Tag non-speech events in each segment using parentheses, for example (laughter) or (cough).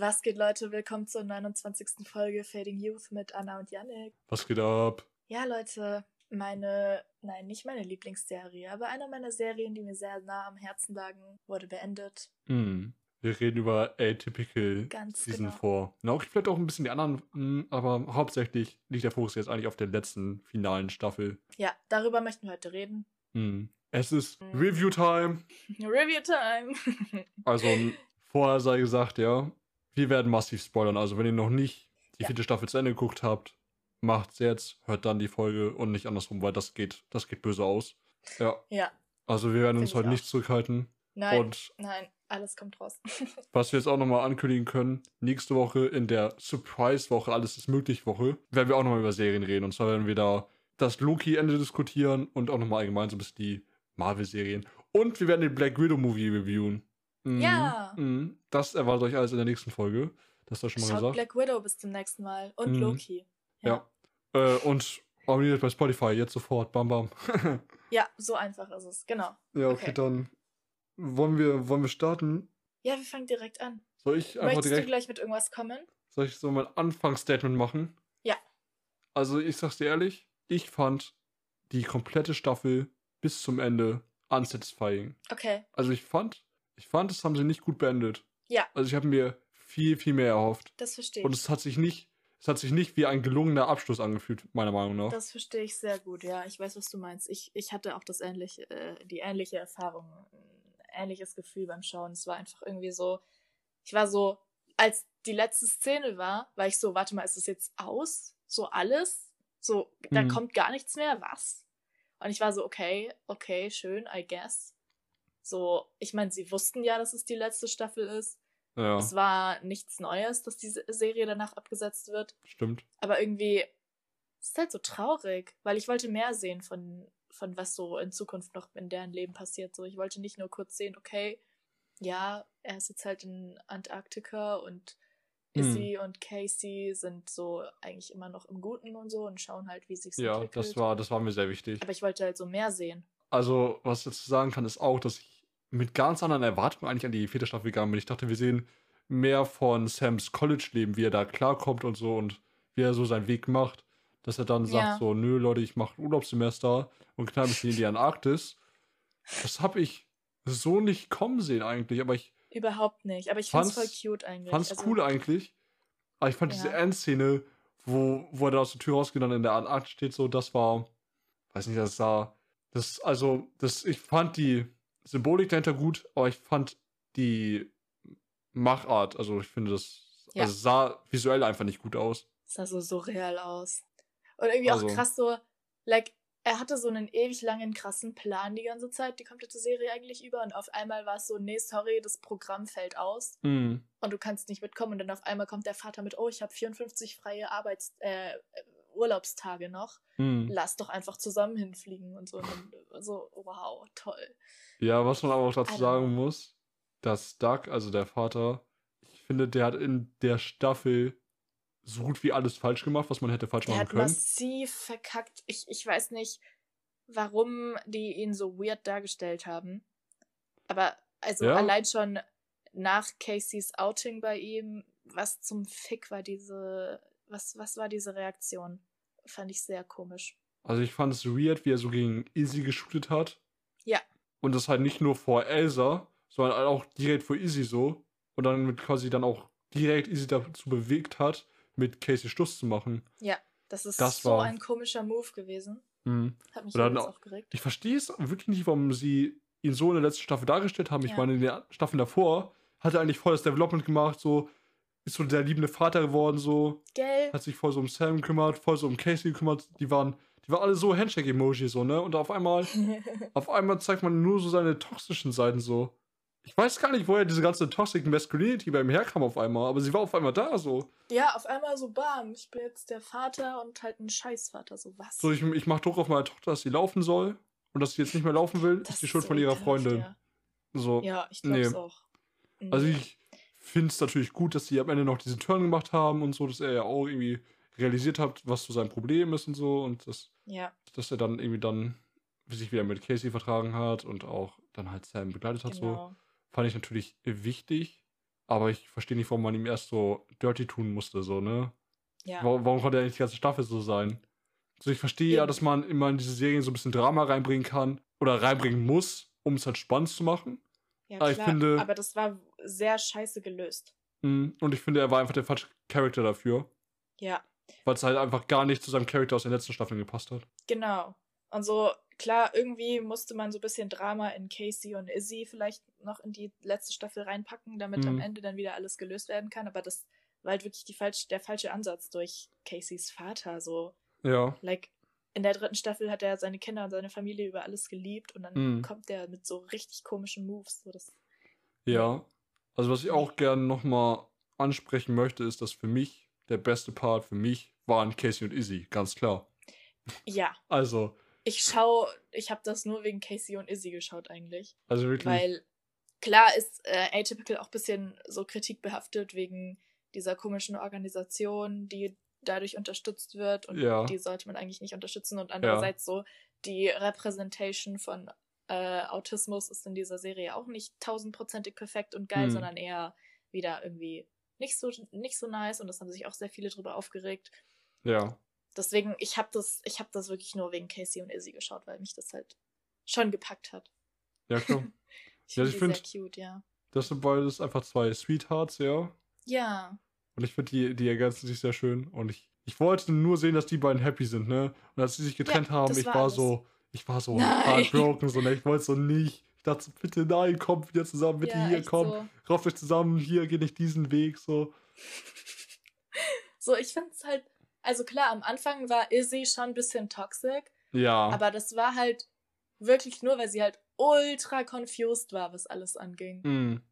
Was geht, Leute? Willkommen zur 29. Folge Fading Youth mit Anna und Yannick. Was geht ab? Ja, Leute, meine, nein, nicht meine Lieblingsserie, aber eine meiner Serien, die mir sehr nah am Herzen lagen, wurde beendet. Hm. Wir reden über Atypical Ganz Season genau. 4. Na, auch vielleicht auch ein bisschen die anderen, hm, aber hauptsächlich liegt der Fokus jetzt eigentlich auf der letzten finalen Staffel. Ja, darüber möchten wir heute reden. Hm. Es ist Mhm. Review Time. (laughs) Review Time. (laughs) Also vorher sei gesagt, ja, wir werden massiv spoilern. Also wenn ihr noch nicht die Ja. vierte Staffel zu Ende geguckt habt, macht's jetzt, hört dann die Folge und nicht andersrum, weil das geht, das geht böse aus. Ja, ja, also wir werden uns Find ich heute auch. nicht zurückhalten. nein, Und nein, alles kommt raus. (laughs) Was wir jetzt auch nochmal ankündigen können, nächste Woche in der Surprise-Woche, alles ist möglich Woche, werden wir auch nochmal über Serien reden. Und zwar werden wir da das Loki-Ende diskutieren und auch nochmal allgemein so ein bisschen die Marvel-Serien. Und wir werden den Black Widow-Movie reviewen. Mhm. Ja. Mhm. Das erwartet euch alles in der nächsten Folge. Das ist doch schon mal Schaut gesagt. Black Widow bis zum nächsten Mal. Und Mhm. Loki. Ja. Äh, und abonniert bei Spotify jetzt sofort. Bam, bam. (laughs) Ja, so einfach ist es. Genau. ja, okay, Okay. dann wollen wir, wollen wir starten. Ja, wir fangen direkt an. Soll ich einfach Möchtest du direkt. gleich mit irgendwas kommen? Soll ich so mein Anfangsstatement machen? Ja. Also ich sag's dir ehrlich, ich fand die komplette Staffel bis zum Ende unsatisfying. Okay. Also ich fand, ich fand, das haben sie nicht gut beendet. Ja. Also ich habe mir viel, viel mehr erhofft. Das verstehe Und ich. es hat sich nicht, es hat sich nicht wie ein gelungener Abschluss angefühlt, meiner Meinung nach. Das verstehe ich sehr gut, ja. Ich weiß, was du meinst. Ich, ich hatte auch das ähnliche, äh, die ähnliche Erfahrung, ein ähnliches Gefühl beim Schauen. Es war einfach irgendwie so, ich war so, als die letzte Szene war, war ich so, warte mal, ist es jetzt aus? So alles? So, da Mhm. kommt gar nichts mehr? Was? Und ich war so, okay, okay, schön, I guess. So, ich meine, sie wussten ja, dass es die letzte Staffel ist. ja, Es war nichts Neues, dass diese Serie danach abgesetzt wird. stimmt. Aber irgendwie es ist halt so traurig, weil ich wollte mehr sehen von, von was so in Zukunft noch in deren Leben passiert. So, ich wollte nicht nur kurz sehen, okay, ja, er ist jetzt halt in Antarktika und Hm. Izzy und Casey sind so eigentlich immer noch im Guten und so und schauen halt, wie sich Ja, entwickelt. das war, das war mir sehr wichtig. Aber ich wollte halt so mehr sehen. Also, was ich dazu sagen kann, ist auch, dass ich mit ganz anderen Erwartungen eigentlich an die vierte Staffel gegangen bin. Ich dachte, wir sehen mehr von Sams College-Leben, wie er da klarkommt und so und wie er so seinen Weg macht. Dass er dann sagt, Ja. so, nö, Leute, ich mache Urlaubssemester und knall mich in die Antarktis. Das habe ich so nicht kommen sehen eigentlich, aber ich Überhaupt nicht. Aber ich fand's voll Fand's- cute eigentlich. fand's Also, cool eigentlich. Aber ich fand diese Ja. Endszene, wo, wo er da aus der Tür rausgeht und dann in der Antarktis steht, so, das war, weiß nicht, das sah, das, also, das, ich fand die Symbolik dahinter gut, aber ich fand die Machart, also ich finde das, Ja. also sah visuell einfach nicht gut aus. Es sah so surreal aus. Und irgendwie Also- auch krass so, like, er hatte so einen ewig langen, krassen Plan die ganze Zeit, die komplette Serie eigentlich über. Und auf einmal war es so, nee, sorry, das Programm fällt aus Mhm. und du kannst nicht mitkommen. Und dann auf einmal kommt der Vater mit, oh, ich habe 54 freie Arbeits-, äh, Urlaubstage noch. Mhm. Lass doch einfach zusammen hinfliegen und so. Und dann, so, wow, toll. Ja, was man aber auch dazu don't sagen muss, dass Doug, also der Vater, ich finde, der hat in der Staffel so gut wie alles falsch gemacht, was man hätte falsch Der machen hat können. massiv verkackt. Ich, ich weiß nicht, warum die ihn so weird dargestellt haben. Aber also Ja. allein schon nach Caseys Outing bei ihm, was zum Fick war diese, was, was war diese Reaktion? Fand ich sehr komisch. Also ich fand es weird, wie er so gegen Izzy geshootet hat. Ja. Und das halt nicht nur vor Elsa, sondern auch direkt vor Izzy so. Und dann mit quasi dann auch direkt Izzy dazu bewegt hat, mit Casey Schluss zu machen. Das ist Das so war- ein komischer Move gewesen. Mhm. Hat mich übelst noch- aufgeregt. Ich verstehe es wirklich nicht, warum sie ihn so in der letzten Staffel dargestellt haben. Ich Ja. meine, in der Staffel davor hat er eigentlich voll das Development gemacht, so ist so der liebende Vater geworden, so Gell? hat sich voll so um Sam gekümmert, voll so um Casey gekümmert. Die waren, die waren alle so Handshake-Emoji, so, ne? Und auf einmal (laughs) auf einmal zeigt man nur so seine toxischen Seiten so. Ich weiß gar nicht, woher diese ganze Toxic Masculinity bei ihm herkam auf einmal, aber sie war auf einmal da so. ja, auf einmal so bam, ich bin jetzt der Vater und halt ein Scheißvater, so was. So, ich, ich mach Druck auf meine Tochter, dass sie laufen soll und dass sie jetzt nicht mehr laufen will, Das ist die Schuld so von ihrer Freundin. Ja, So. ja ich glaub's Nee. auch. Also ich finde es natürlich gut, dass sie am Ende noch diesen Turn gemacht haben und so, dass er ja auch irgendwie realisiert hat, was so sein Problem ist und so und dass, Ja, dass er dann irgendwie dann sich wieder mit Casey vertragen hat und auch dann halt Sam begleitet hat so. genau. fand ich natürlich wichtig. Aber ich verstehe nicht, warum man ihm erst so dirty tun musste, so, ne? Ja. Warum, warum konnte er nicht die ganze Staffel so sein? Also ich verstehe ja, dass man immer in diese Serien so ein bisschen Drama reinbringen kann oder reinbringen muss, um es halt spannend zu machen. Ja, Aber ich klar, finde- aber das war sehr scheiße gelöst. Mm, Und ich finde, er war einfach der falsche Charakter dafür, Ja, weil es halt einfach gar nicht zu seinem Charakter aus den letzten Staffeln gepasst hat. genau. Und so, klar, irgendwie musste man so ein bisschen Drama in Casey und Izzy vielleicht noch in die letzte Staffel reinpacken, damit am Mhm. Ende dann wieder alles gelöst werden kann. Aber das war halt wirklich falsch, der falsche Ansatz durch Caseys Vater. So, Ja. like, in der dritten Staffel hat er seine Kinder und seine Familie über alles geliebt und dann Mhm. kommt der mit so richtig komischen Moves. So, das, Ja. Also was ich auch gerne nochmal ansprechen möchte, ist, dass für mich der beste Part für mich waren Casey und Izzy, ganz klar. ja, Also, ich schau, ich habe das nur wegen Casey und Izzy geschaut eigentlich. also wirklich. Weil klar ist äh, Atypical auch ein bisschen so kritikbehaftet wegen dieser komischen Organisation, die dadurch unterstützt wird und Ja. die sollte man eigentlich nicht unterstützen. Und andererseits so die Representation von äh, Autismus ist in dieser Serie auch nicht tausendprozentig perfekt und geil, Hm. sondern eher wieder irgendwie nicht so nicht so nice und das haben sich auch sehr viele drüber aufgeregt. ja. Deswegen, ich habe das, ich habe das wirklich nur wegen Casey und Izzy geschaut, weil mich das halt schon gepackt hat. Ja, klar. (laughs) Ich Ja, finde find- sehr cute, ja. Das sind beides einfach zwei Sweethearts, ja. Ja, Und ich finde, die, die ergänzen sich sehr schön. Und ich, ich wollte nur sehen, dass die beiden happy sind, ne? Und als sie sich getrennt haben, das ich war war so, ich war so Nein. heartbroken, so, ne? Ich wollte so nicht. Ich dachte so, bitte nein, kommt wieder zusammen, bitte ja, hier, komm, So. rauft euch zusammen, hier, geht nicht diesen Weg, so. so, ich finde es halt, also klar, am Anfang war Izzy schon ein bisschen toxic, Ja. aber das war halt wirklich nur, weil sie halt ultra confused war, was alles anging. Mm,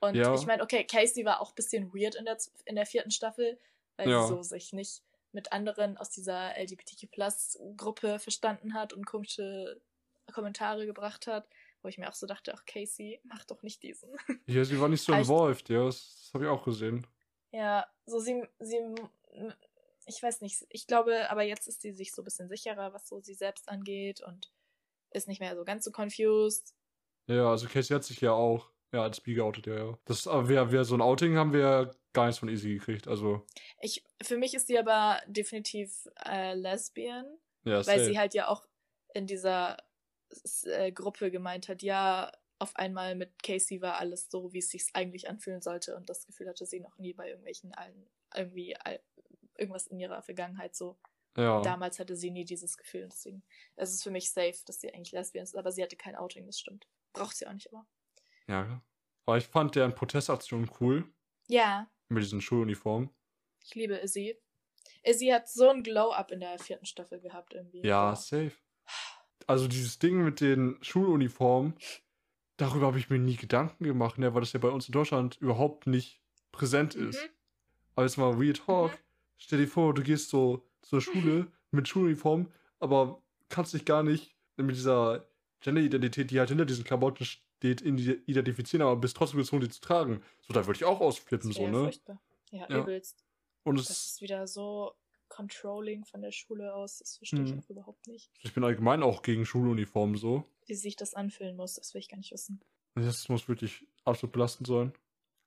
Und Ja. ich meine, okay, Casey war auch ein bisschen weird in der, in der vierten Staffel, weil Ja. sie so sich nicht mit anderen aus dieser LGBTQ-Plus-Gruppe verstanden hat und komische Kommentare gebracht hat, wo ich mir auch so dachte, ach Casey, mach doch nicht diesen. (laughs) ja, sie war nicht so involved, ja. Das, das habe ich auch gesehen. Ja, so sie, sie, ich weiß nicht, ich glaube, aber jetzt ist sie sich so ein bisschen sicherer, was so sie selbst angeht und ist nicht mehr so ganz so confused. Ja, also Casey hat sich ja auch, ja, als bi geoutet, ja, ja. Das, aber wir, wir, so ein Outing haben wir ja gar nichts von Easy gekriegt, also, Ich, für mich ist sie aber definitiv äh, lesbian, ja, weil sie halt ja auch in dieser äh, Gruppe gemeint hat, ja, auf einmal mit Casey war alles so, wie es sich eigentlich anfühlen sollte und das Gefühl hatte sie noch nie bei irgendwelchen allen, irgendwie all, irgendwas in ihrer Vergangenheit so. ja. Damals hatte sie nie dieses Gefühl. Deswegen es ist für mich safe, dass sie eigentlich lesbian ist. Aber sie hatte kein Outing, das stimmt. Braucht sie auch nicht immer. Ja. Aber ich fand deren Protestaktion cool Ja, mit diesen Schuluniformen. ich liebe Izzy. Izzy hat so ein Glow-Up in der vierten Staffel gehabt irgendwie. Ja, safe. Also dieses Ding mit den Schuluniformen, darüber habe ich mir nie Gedanken gemacht, ne, weil das ja bei uns in Deutschland überhaupt nicht präsent Mhm. ist. Aber jetzt mal Real Talk. Mhm. Stell dir vor, du gehst so zur Schule mit Schuluniform, aber kannst dich gar nicht mit dieser Gender-Identität, die halt hinter diesen Klamotten identifizieren, aber bist trotzdem gezwungen, die zu tragen. So, da würde ich auch ausflippen, so, ne? furchtbar. Ja, Ja. übelst. Und Das es, ist wieder so controlling von der Schule aus. Das verstehe ich Mhm. auch überhaupt nicht. ich bin allgemein auch gegen Schuluniformen so. Wie sich das anfühlen muss, das will ich gar nicht wissen. Das muss wirklich absolut belastend sein.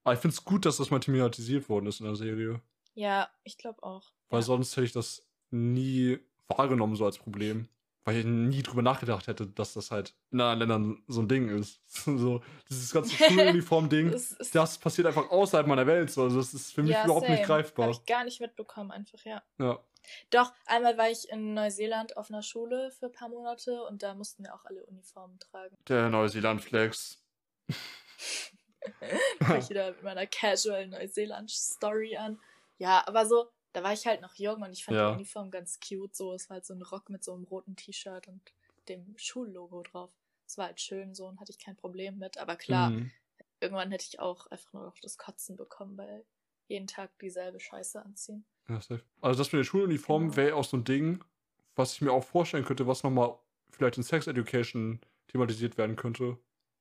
Aber ich finde es gut, dass das mal thematisiert worden ist in der Serie. Ja, ich glaube auch. Weil ja. sonst hätte ich das nie wahrgenommen, so als Problem. Weil ich nie drüber nachgedacht hätte, dass das halt in anderen Ländern so ein Ding ist. (laughs) so, dieses ganze (laughs) Schuluniform-Ding, Das das passiert einfach außerhalb meiner Welt. So. Also das ist für mich ja, überhaupt nicht same. greifbar. Habe ich gar nicht mitbekommen, einfach, ja. Ja. Doch, einmal war ich in Neuseeland auf einer Schule für ein paar Monate und da mussten wir auch alle Uniformen tragen. Der Neuseeland-Flex. (laughs) Ich wieder mit meiner casual Neuseeland-Story an. Ja, aber so, da war ich halt noch jung und ich fand Ja. die Uniform ganz cute. So, es war halt so ein Rock mit so einem roten T-Shirt und dem Schullogo drauf. Es war halt schön so und hatte ich kein Problem mit. Aber klar, Mhm. irgendwann hätte ich auch einfach nur noch das Kotzen bekommen, weil jeden Tag dieselbe Scheiße anziehen. Ja, safe. Also das mit den Schuluniformen Genau. wäre auch so ein Ding, was ich mir auch vorstellen könnte, was nochmal vielleicht in Sex Education thematisiert werden könnte.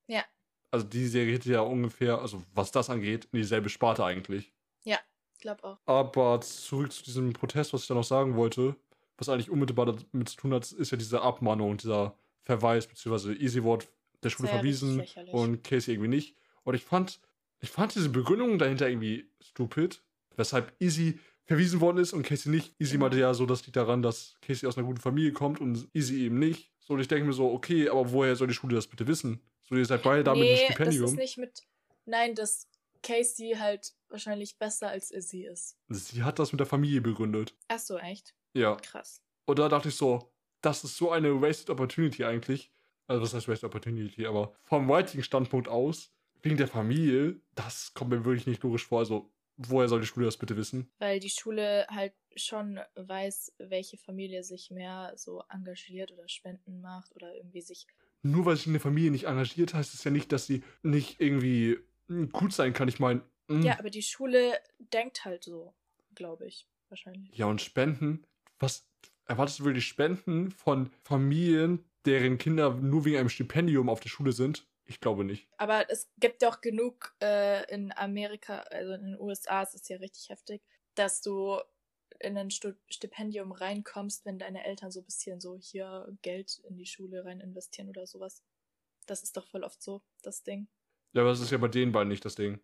Ja. Also die Serie hätte ja ungefähr, also was das angeht, in dieselbe Sparte eigentlich. Ich glaube auch. Aber zurück zu diesem Protest, was ich da noch sagen wollte, was eigentlich unmittelbar damit zu tun hat, ist ja diese Abmahnung, dieser Verweis, beziehungsweise Easy Wort der Schule Das ja verwiesen und Casey irgendwie nicht. Und ich fand, Ich fand diese Begründung dahinter irgendwie stupid, weshalb Izzy verwiesen worden ist und Casey nicht. Genau. meinte ja so, das liegt daran, dass Casey aus einer guten Familie kommt und Izzy eben nicht. So, und ich denke mir so, okay, aber woher soll die Schule das bitte wissen? So, ihr seid beide da mit einem nee, Stipendium. das ist nicht mit. Nein, dass Casey halt wahrscheinlich besser als Izzy ist. Sie hat das mit der Familie begründet. Ach so, echt? Ja. Krass. Und da dachte ich so, das ist so eine wasted opportunity eigentlich. Also was heißt wasted opportunity, aber vom Writing-Standpunkt aus, wegen der Familie, das kommt mir wirklich nicht logisch vor. Also, woher soll die Schule das bitte wissen? Weil die Schule halt schon weiß, welche Familie sich mehr so engagiert oder Spenden macht oder irgendwie sich. Nur weil sich eine Familie nicht engagiert, heißt es ja nicht, dass sie nicht irgendwie gut sein kann. Ich meine, mm, Ja, aber die Schule denkt halt so, glaube ich. Wahrscheinlich. ja, und Spenden, was erwartest du wirklich Spenden von Familien, deren Kinder nur wegen einem Stipendium auf der Schule sind? Ich glaube nicht. Aber es gibt ja auch genug äh, in Amerika, also in den USA ist es ja richtig heftig, dass du in ein Stipendium reinkommst, wenn deine Eltern so ein bisschen so hier Geld in die Schule rein investieren oder sowas. Das ist doch voll oft so, das Ding. Ja, aber das ist ja bei den beiden nicht das Ding.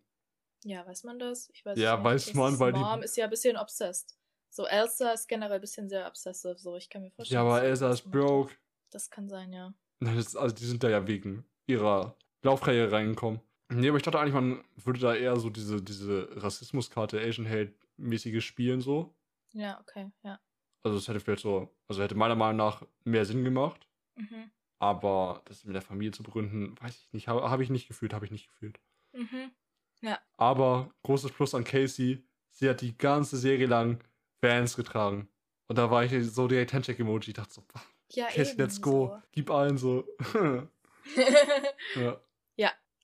Ja, weiß man das? Ich weiß Ja, es nicht. weiß Das man, weil die- Mom ist ja ein bisschen obsessed. So, Elsa ist generell ein bisschen sehr obsessive, so ich kann mir vorstellen. Ja, aber Elsa das ist broke. Das kann sein, ja. Das, also die sind da ja wegen ihrer Laufkarriere reingekommen. Nee, aber ich dachte eigentlich, man würde da eher so diese, diese Rassismuskarte, Asian Hate-mäßige spielen so. Ja, okay, ja. Also es hätte vielleicht so, also hätte meiner Meinung nach mehr Sinn gemacht. Mhm. Aber das mit der Familie zu begründen, weiß ich nicht, habe hab ich nicht gefühlt, habe ich nicht gefühlt. Mhm. Aber großes Plus an Casey, sie hat die ganze Serie lang Vans getragen. Und da war ich so direkt Handshake-Emoji. Ich dachte so, Ja, Casey, eben let's go. so. Gib allen so. (laughs) ja.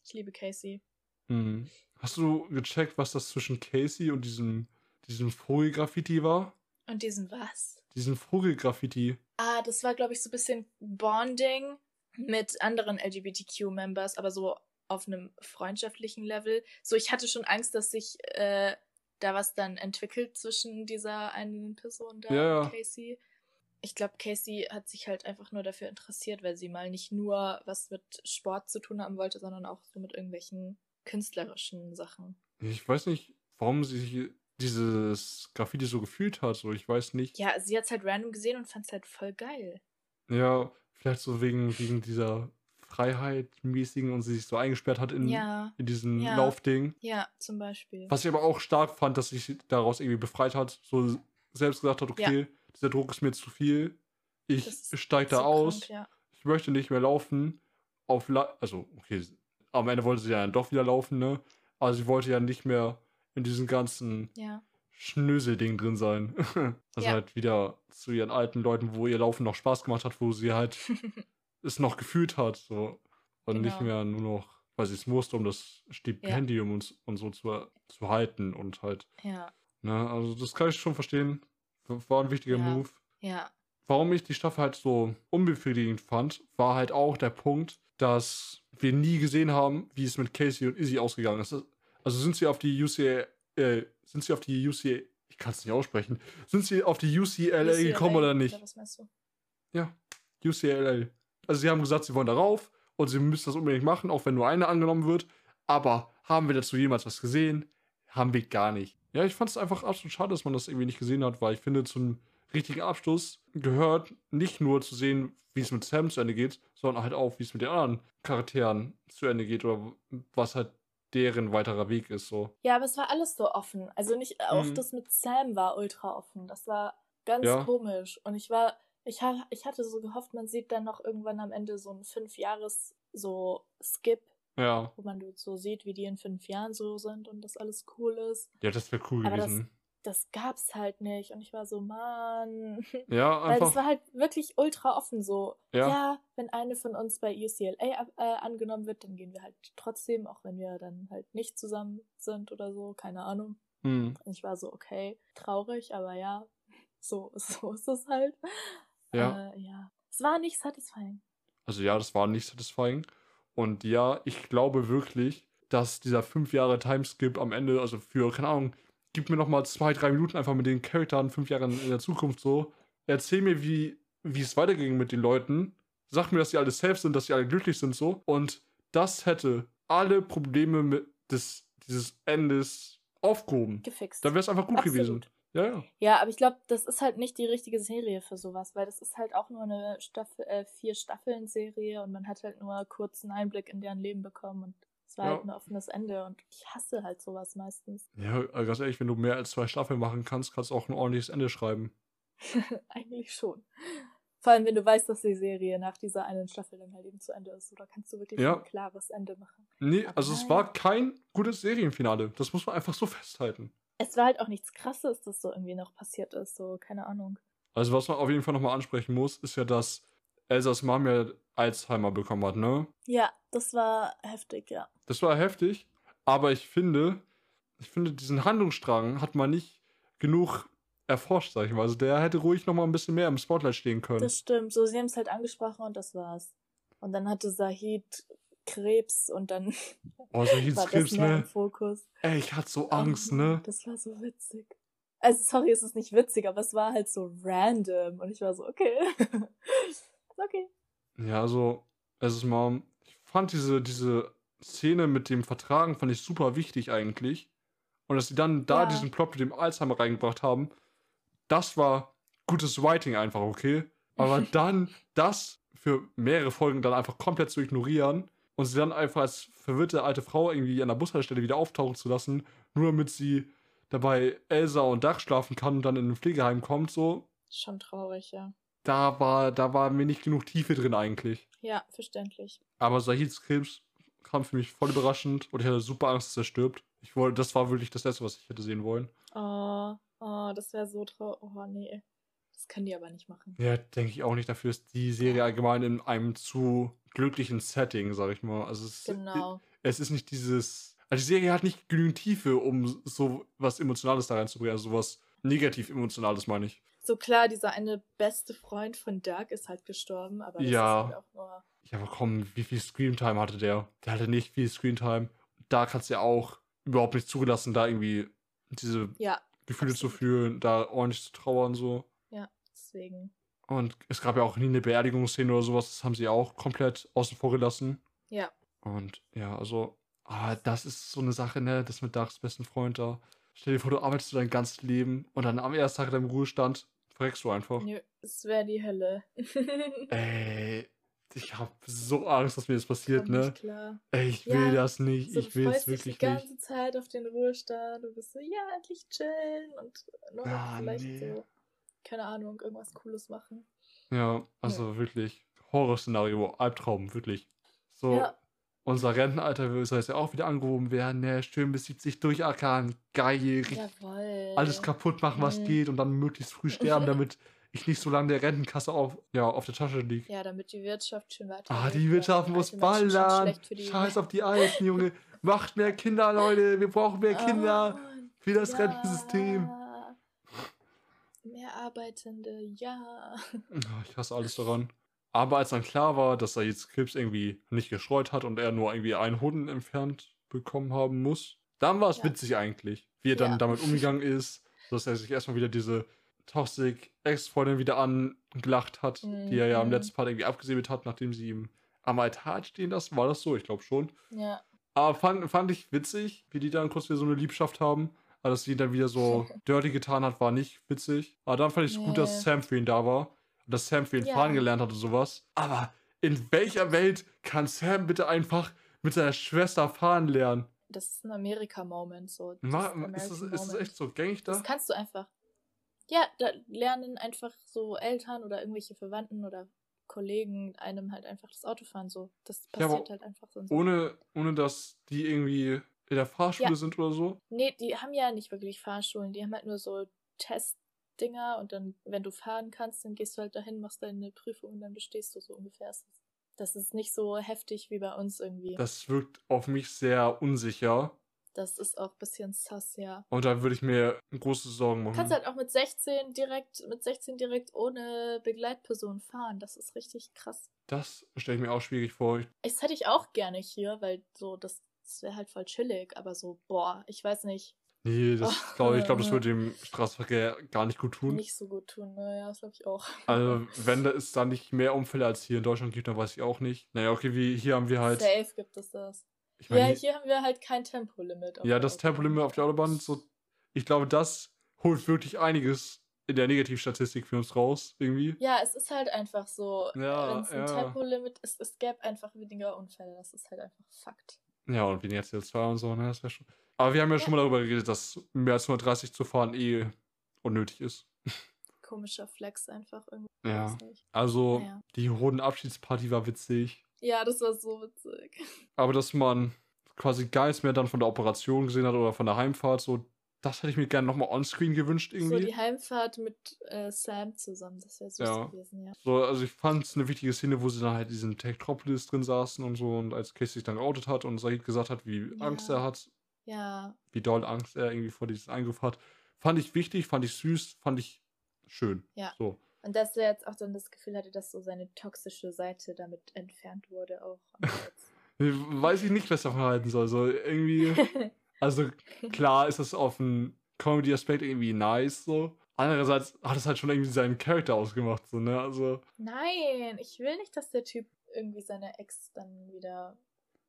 ich liebe Casey. Hm. Hast du gecheckt, was das zwischen Casey und diesem, diesem Vogelgraffiti war? Und diesen was? Diesen Vogelgraffiti. Das war, glaube ich, so ein bisschen Bonding mit anderen LGBTQ-Members, aber so auf einem freundschaftlichen Level. So, ich hatte schon Angst, dass sich äh, da was dann entwickelt zwischen dieser einen Person da Ja, und. Casey. Ich glaube, Casey hat sich halt einfach nur dafür interessiert, weil sie mal nicht nur was mit Sport zu tun haben wollte, sondern auch so mit irgendwelchen künstlerischen Sachen. Ich weiß nicht, warum sie sich dieses Graffiti so gefühlt hat. So, ich weiß nicht. Ja, sie hat es halt random gesehen und fand es halt voll geil. Ja, vielleicht so wegen, wegen dieser Freiheit mäßigen und sie sich so eingesperrt hat in, Ja, in diesem Ja. Laufding. ja, zum Beispiel. Was ich aber auch stark fand, dass sich daraus irgendwie befreit hat. So selbst gesagt hat, okay, dieser Druck ist mir zu viel. Ich steige da So aus. krank, ja. Ich möchte nicht mehr laufen. Auf La also, okay, am Ende wollte sie ja dann doch wieder laufen, ne? Aber sie wollte ja nicht mehr in diesem ganzen ja. Schnöselding drin sein. (laughs) also Ja. halt wieder zu ihren alten Leuten, wo ihr Laufen noch Spaß gemacht hat, wo sie halt (laughs) es noch gefühlt hat. So. Und nicht Genau. mehr nur noch, weil sie es musste, um das Stipendium und, und so zu, zu halten und halt. ja, Ne? Also das kann ich schon verstehen. War ein wichtiger Ja. Move. ja. Warum ich die Staffel halt so unbefriedigend fand, war halt auch der Punkt, dass wir nie gesehen haben, wie es mit Casey und Izzy ausgegangen ist. Also sind sie auf die UCA, äh, sind sie auf die UCA, ich kann es nicht aussprechen, sind sie auf die UCLA, UCLA, gekommen oder nicht? was meinst du? Ja, UCLA. Also sie haben gesagt, sie wollen darauf und sie müssen das unbedingt machen, auch wenn nur eine angenommen wird. Aber haben wir dazu jemals was gesehen? Haben wir gar nicht. Ja, ich fand es einfach absolut schade, dass man das irgendwie nicht gesehen hat, weil ich finde, zum richtigen Abschluss gehört nicht nur zu sehen, wie es mit Sam zu Ende geht, sondern halt auch, wie es mit den anderen Charakteren zu Ende geht oder was halt deren weiterer Weg ist. So. Ja, aber es war alles so offen. Also nicht, auch Mhm. das mit Sam war ultra offen. Das war ganz Ja. komisch. Und ich war, ich, ha, ich hatte so gehofft, man sieht dann noch irgendwann am Ende so ein fünf Jahres so Skip, Ja, wo man so sieht, wie die in fünf Jahren so sind und das alles cool ist. ja, das wäre cool Aber gewesen. Das gab's halt nicht. Und ich war so, Mann. (laughs) ja, Weil das einfach. war halt wirklich ultra offen so. Ja. Ja, wenn eine von uns bei UCLA ab- äh, angenommen wird, dann gehen wir halt trotzdem, auch wenn wir dann halt nicht zusammen sind oder so, keine Ahnung. Hm, Und ich war so, okay, traurig, aber ja, (laughs) so, (laughs) so ist es halt. ja. Äh, ja. Es war nicht satisfying. Also ja, das war nicht satisfying. Und ja, ich glaube wirklich, dass dieser fünf Jahre Timeskip am Ende, also für, keine Ahnung, gib mir noch mal zwei, drei Minuten einfach mit den Charakteren fünf Jahre in der Zukunft so. Erzähl mir, wie, wie es weiterging mit den Leuten. Sag mir, dass sie alle safe sind, dass sie alle glücklich sind so. Und das hätte alle Probleme mit des, dieses Endes aufgehoben. Gefixt. Dann wäre es einfach gut Absolut. gewesen. Ja, ja. Ja, aber ich glaube, das ist halt nicht die richtige Serie für sowas, weil das ist halt auch nur eine Staffel, äh, vier Staffeln Serie und man hat halt nur kurzen Einblick in deren Leben bekommen und es war Ja. halt ein offenes Ende und ich hasse halt sowas meistens. Ja, also ganz ehrlich, wenn du mehr als zwei Staffeln machen kannst, kannst du auch ein ordentliches Ende schreiben. (laughs) Eigentlich schon. Vor allem, wenn du weißt, dass die Serie nach dieser einen Staffel dann halt eben zu Ende ist. Oder kannst du wirklich Ja. ein klares Ende machen. Nee, Aber also es war kein gutes Serienfinale. Das muss man einfach so festhalten. Es war halt auch nichts krasses, das so irgendwie noch passiert ist. So, keine Ahnung. Also was man auf jeden Fall nochmal ansprechen muss, ist ja, dass Elsas Mom ja Alzheimer bekommen hat, ne? Ja, das war heftig, ja. Das war heftig, aber ich finde, ich finde, diesen Handlungsstrang hat man nicht genug erforscht, sag ich mal. Also der hätte ruhig nochmal ein bisschen mehr im Spotlight stehen können. Das stimmt. So, sie haben es halt angesprochen und das war's. Und dann hatte Sahid Krebs und dann oh, so hieß (laughs) war das Krebs, mehr im ne? Fokus. Ey, ich hatte so Oh Angst, ne? Das war so witzig. Also, sorry, es ist nicht witzig, aber es war halt so random. Und ich war so, okay. (laughs) Ja, also, es ist mal, ich fand diese, diese Szene mit dem Vertragen, fand ich super wichtig eigentlich. Und dass sie dann da Ja. diesen Plot mit dem Alzheimer reingebracht haben, das war gutes Writing einfach, okay? Aber (laughs) dann das für mehrere Folgen dann einfach komplett zu ignorieren und sie dann einfach als verwirrte alte Frau irgendwie an der Bushaltestelle wieder auftauchen zu lassen, nur damit sie dabei Elsa und Dach schlafen kann und dann in ein Pflegeheim kommt, so, Schon traurig, ja. Da war, da war mir nicht genug Tiefe drin eigentlich. Ja, verständlich. Aber Sahids Krebs kam für mich voll überraschend und ich hatte super Angst, dass er stirbt. Ich wollte, das war wirklich das Letzte, was ich hätte sehen wollen. Oh, oh, das wäre so traurig. Oh, nee. Das können die aber nicht machen. Ja, denke ich auch nicht. Dafür ist die Serie allgemein in einem zu glücklichen Setting, sag ich mal. Also es, Genau. es ist nicht dieses. Also die Serie hat nicht genügend Tiefe, um so was Emotionales da reinzubringen. Also sowas negativ Emotionales, meine ich. So klar, dieser eine beste Freund von Doug ist halt gestorben, aber das Ja. ist halt auch nur. Ja, aber komm, wie viel Screamtime hatte der? Der hatte nicht viel Screamtime. Da kannst du ja auch überhaupt nicht zugelassen, da irgendwie diese Ja, Gefühle zu Absolut. fühlen, da ordentlich zu trauern so. ja, deswegen. Und es gab ja auch nie eine Beerdigungsszene oder sowas, das haben sie auch komplett außen vor gelassen. Ja. Und ja, also, aber das ist so eine Sache, ne, das mit Dachs besten Freund da. Stell dir vor, du arbeitest dein ganzes Leben und dann am ersten Tag deinem Ruhestand verreckst du einfach. Nö, es wäre die Hölle. (laughs) Ey, ich hab so Angst, dass mir das passiert, ne? nicht klar. Ey, ich Ja, will das nicht, So, ich du will es freust dich wirklich die nicht. ganze Zeit auf den Ruhestand. Du bist so, ja, endlich chillen und noch Ah, vielleicht nee. so, keine Ahnung, irgendwas Cooles machen. Ja, also wirklich Horrorszenario, Albtraum, wirklich. So, Ja. Unser Rentenalter soll jetzt ja auch wieder angehoben werden, ne? Schön bis 70 durchackern, geil, Jawoll. alles kaputt machen, was Mhm. geht und dann möglichst früh sterben, (laughs) damit ich nicht so lange der Rentenkasse auf, ja, auf der Tasche liegt. Ja, damit die Wirtschaft schön weiter. Ah, die Wirtschaft muss ballern. Scheiß auf die Alten, Junge. Macht mehr Kinder, Leute. Wir brauchen mehr Kinder für das Rentensystem. Mehr Arbeitende, ja. Ah, Ich hasse alles daran. Aber als dann klar war, dass er jetzt Krebs irgendwie nicht gestreut hat und er nur irgendwie einen Hoden entfernt bekommen haben muss, dann war es Ja. witzig eigentlich, wie er dann Ja. damit umgegangen ist, dass er sich erstmal wieder diese toxic Ex-Freundin wieder angelacht hat, die er ja im Mhm. letzten Part irgendwie abgesäbelt hat, nachdem sie ihm am Altar stehen lassen. War das so? Ich glaube schon. Ja. Aber fand, fand ich witzig, wie die dann kurz wieder so eine Liebschaft haben. Aber dass sie ihn dann wieder so (laughs) dirty getan hat, war nicht witzig. Aber dann fand ich es gut, dass Nee. Sam für ihn da war. Dass Sam für ihn Ja. fahren gelernt hat und sowas. Aber in welcher Welt kann Sam bitte einfach mit seiner Schwester fahren lernen? Das ist ein Amerika-Moment. So. Ma, ist das, ist das echt so gängig da? Das kannst du einfach. Ja, da lernen einfach so Eltern oder irgendwelche Verwandten oder Kollegen einem halt einfach das Autofahren so. Das Ja, passiert halt einfach so. Ohne, ohne dass die irgendwie in der Fahrschule Ja. sind oder so. Nee, die haben ja nicht wirklich Fahrschulen. Die haben halt nur so Testdinger und dann, wenn du fahren kannst, dann gehst du halt dahin, machst deine Prüfung und dann bestehst du so ungefähr. Das ist- Das nicht so heftig wie bei uns irgendwie. Das, Das wirkt auf mich sehr unsicher. ist auch ein bisschen sass, ja. Und da würde ich mir große Sorgen Du machen. kannst halt auch mit 16 direkt, mit 16 direkt ohne Begleitperson fahren. Das ist richtig krass. das stelle ich mir auch schwierig vor. Das hätte ich auch gerne hier, weil so, das, das wäre halt voll chillig, aber so, boah, ich weiß nicht, Nee, das Ach, glaube ich, glaube, das würde dem Straßenverkehr gar nicht gut tun. nicht so gut tun. Naja, das glaube ich auch. (laughs) Also, wenn es da nicht mehr Unfälle als hier in Deutschland gibt, dann weiß ich auch nicht. Naja, okay, wie hier haben wir halt. Safe gibt es das. Ich Ja, meine, hier haben wir halt kein Tempolimit. ja, das. Tempolimit auf der Autobahn, so, ich glaube, das holt wirklich einiges in der Negativstatistik für uns raus, irgendwie. Ja, es ist halt einfach so, Ja, wenn es ein ja. Tempolimit ist, es gäbe einfach weniger Unfälle. Das ist halt einfach Fakt. Ja, und weniger CO2 und so, ne, das wäre schon. Aber wir haben ja, schon mal darüber geredet, dass mehr als 130 zu fahren eh unnötig ist. Komischer Flex einfach irgendwie. Ja. Also, Naja. die Hoden-Abschiedsparty war witzig. Ja, das war so witzig. Aber dass man quasi gar nichts mehr dann von der Operation gesehen hat oder von der Heimfahrt, so, das hätte ich mir gerne nochmal onscreen gewünscht So irgendwie. die Heimfahrt mit äh, Sam zusammen, das wäre süß Ja. gewesen, ja. So, also ich fand es eine wichtige Szene, wo sie dann halt in diesem Techtropolis drin saßen und so und als Casey sich dann geoutet hat und Said gesagt hat, wie Ja. Angst er hat, Ja, wie doll Angst er irgendwie vor diesem Eingriff hat. Fand ich wichtig, fand ich süß, fand ich schön. Ja. So. und dass er jetzt auch dann das Gefühl hatte, dass so seine toxische Seite damit entfernt wurde auch. (laughs) Weiß ich nicht, was davon halten soll. So irgendwie, (laughs) also klar ist das auf einen Comedy-Aspekt irgendwie nice, so. Andererseits hat es halt schon irgendwie seinen Charakter ausgemacht, so, ne? Also, Nein, ich will nicht, dass der Typ irgendwie seine Ex dann wieder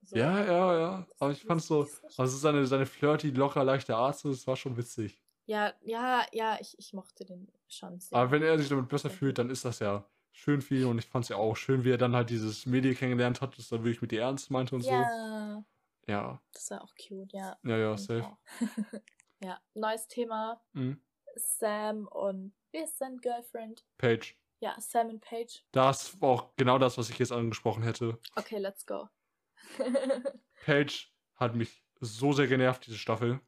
so. ja, ja, ja. Aber ich fand so, also seine, seine flirty, locker, leichte Art, so, das war schon witzig. Ja, ja, ja, ich, ich mochte den schon sehr. Aber wenn er sich damit besser fühlt, dann ist das ja schön für ihn und ich fand es ja auch schön, wie er dann halt dieses Mädel kennengelernt hat, das er wirklich mit ihr ernst meinte und so. Ja, das war auch cute, ja. ja, ja, safe. (laughs) ja, neues Thema. Mhm. Sam und ist sein Girlfriend? Paige. Ja, Sam und Paige. Das war auch genau das, was ich jetzt angesprochen hätte. Okay, let's go. (laughs) Paige hat mich so sehr genervt, diese Staffel.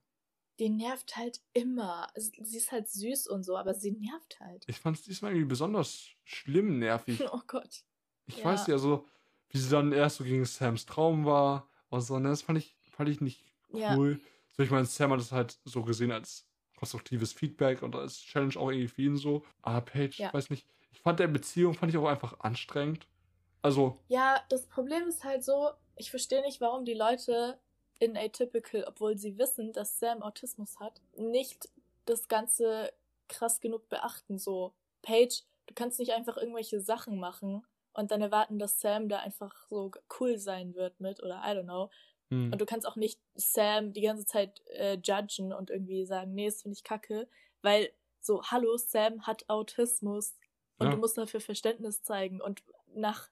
Die nervt halt immer. Also, Sie ist halt süß und so, aber sie nervt halt. Ich fand es diesmal irgendwie besonders schlimm nervig. (laughs) Oh Gott. Ich Ja. weiß ja so, wie sie dann erst so gegen Sams Traum war und so, ne, das fand ich, fand ich nicht Ja. cool. So, ich meine, Sam hat es halt so gesehen als konstruktives Feedback und als Challenge auch irgendwie für ihn so. Aber Paige, Ja. ich weiß nicht, ich fand der Beziehung, fand ich auch einfach anstrengend. Also, Ja, das Problem ist halt so, ich verstehe nicht, warum die Leute in Atypical, obwohl sie wissen, dass Sam Autismus hat, nicht das Ganze krass genug beachten. So, Paige, du kannst nicht einfach irgendwelche Sachen machen und dann erwarten, dass Sam da einfach so cool sein wird mit oder I don't know. hm, Und du kannst auch nicht Sam die ganze Zeit äh, judgen und irgendwie sagen, nee, das finde ich kacke, weil so, hallo, Sam hat Autismus und Ja. du musst dafür Verständnis zeigen und nach,